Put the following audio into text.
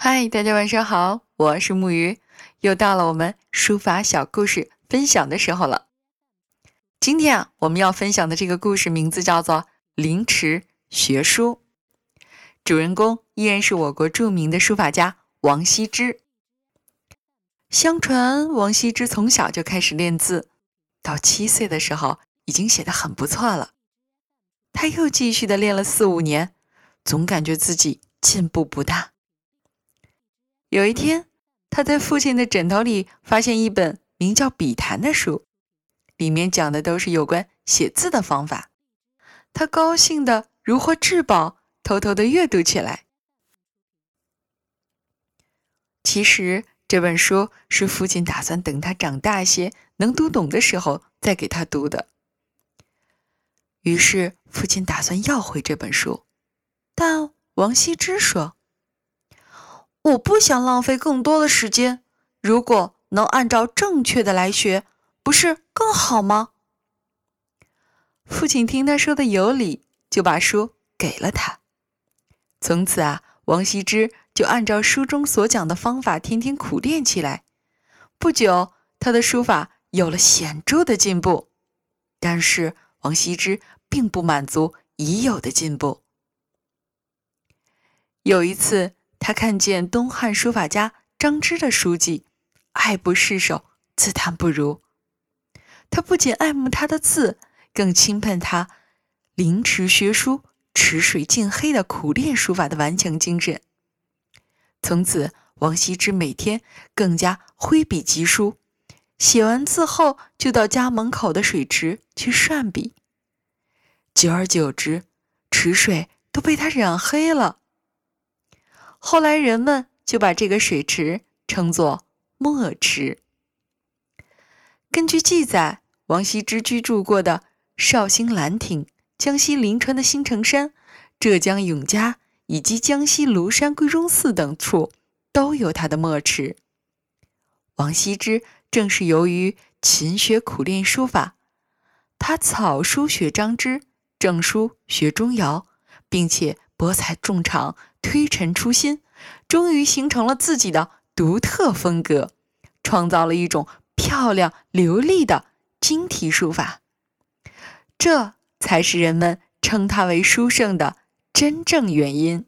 嗨，大家晚上好，我是木鱼，又到了我们书法小故事分享的时候了。今天啊，我们要分享的这个故事名字叫做《凌迟学书》，主人公依然是我国著名的书法家王羲之。相传王羲之从小就开始练字，到七岁的时候已经写得很不错了。他又继续的练了四五年，总感觉自己进步不大。有一天，他在父亲的枕头里发现一本名叫《笔谈》的书，里面讲的都是有关写字的方法。他高兴的如获至宝，偷偷的阅读起来。其实这本书是父亲打算等他长大些、能读懂的时候再给他读的。于是父亲打算要回这本书，但王羲之说。我不想浪费更多的时间，如果能按照正确的来学，不是更好吗？父亲听他说的有理，就把书给了他。从此啊，王羲之就按照书中所讲的方法，天天苦练起来。不久，他的书法有了显著的进步。但是，王羲之并不满足已有的进步。有一次。他看见东汉书法家张芝的书迹，爱不释手，自叹不如。他不仅爱慕他的字，更钦佩他临池学书、池水尽黑的苦练书法的顽强精神。从此，王羲之每天更加挥笔疾书，写完字后就到家门口的水池去涮笔。久而久之，池水都被他染黑了。后来人们就把这个水池称作墨池。根据记载，王羲之居住过的绍兴兰亭、江西临川的新城山、浙江永嘉以及江西庐山归宗寺等处，都有他的墨池。王羲之正是由于勤学苦练书法，他草书学张芝，正书学钟繇，并且博采众长。推陈出新，终于形成了自己的独特风格，创造了一种漂亮流利的精体书法。这才是人们称他为书圣的真正原因。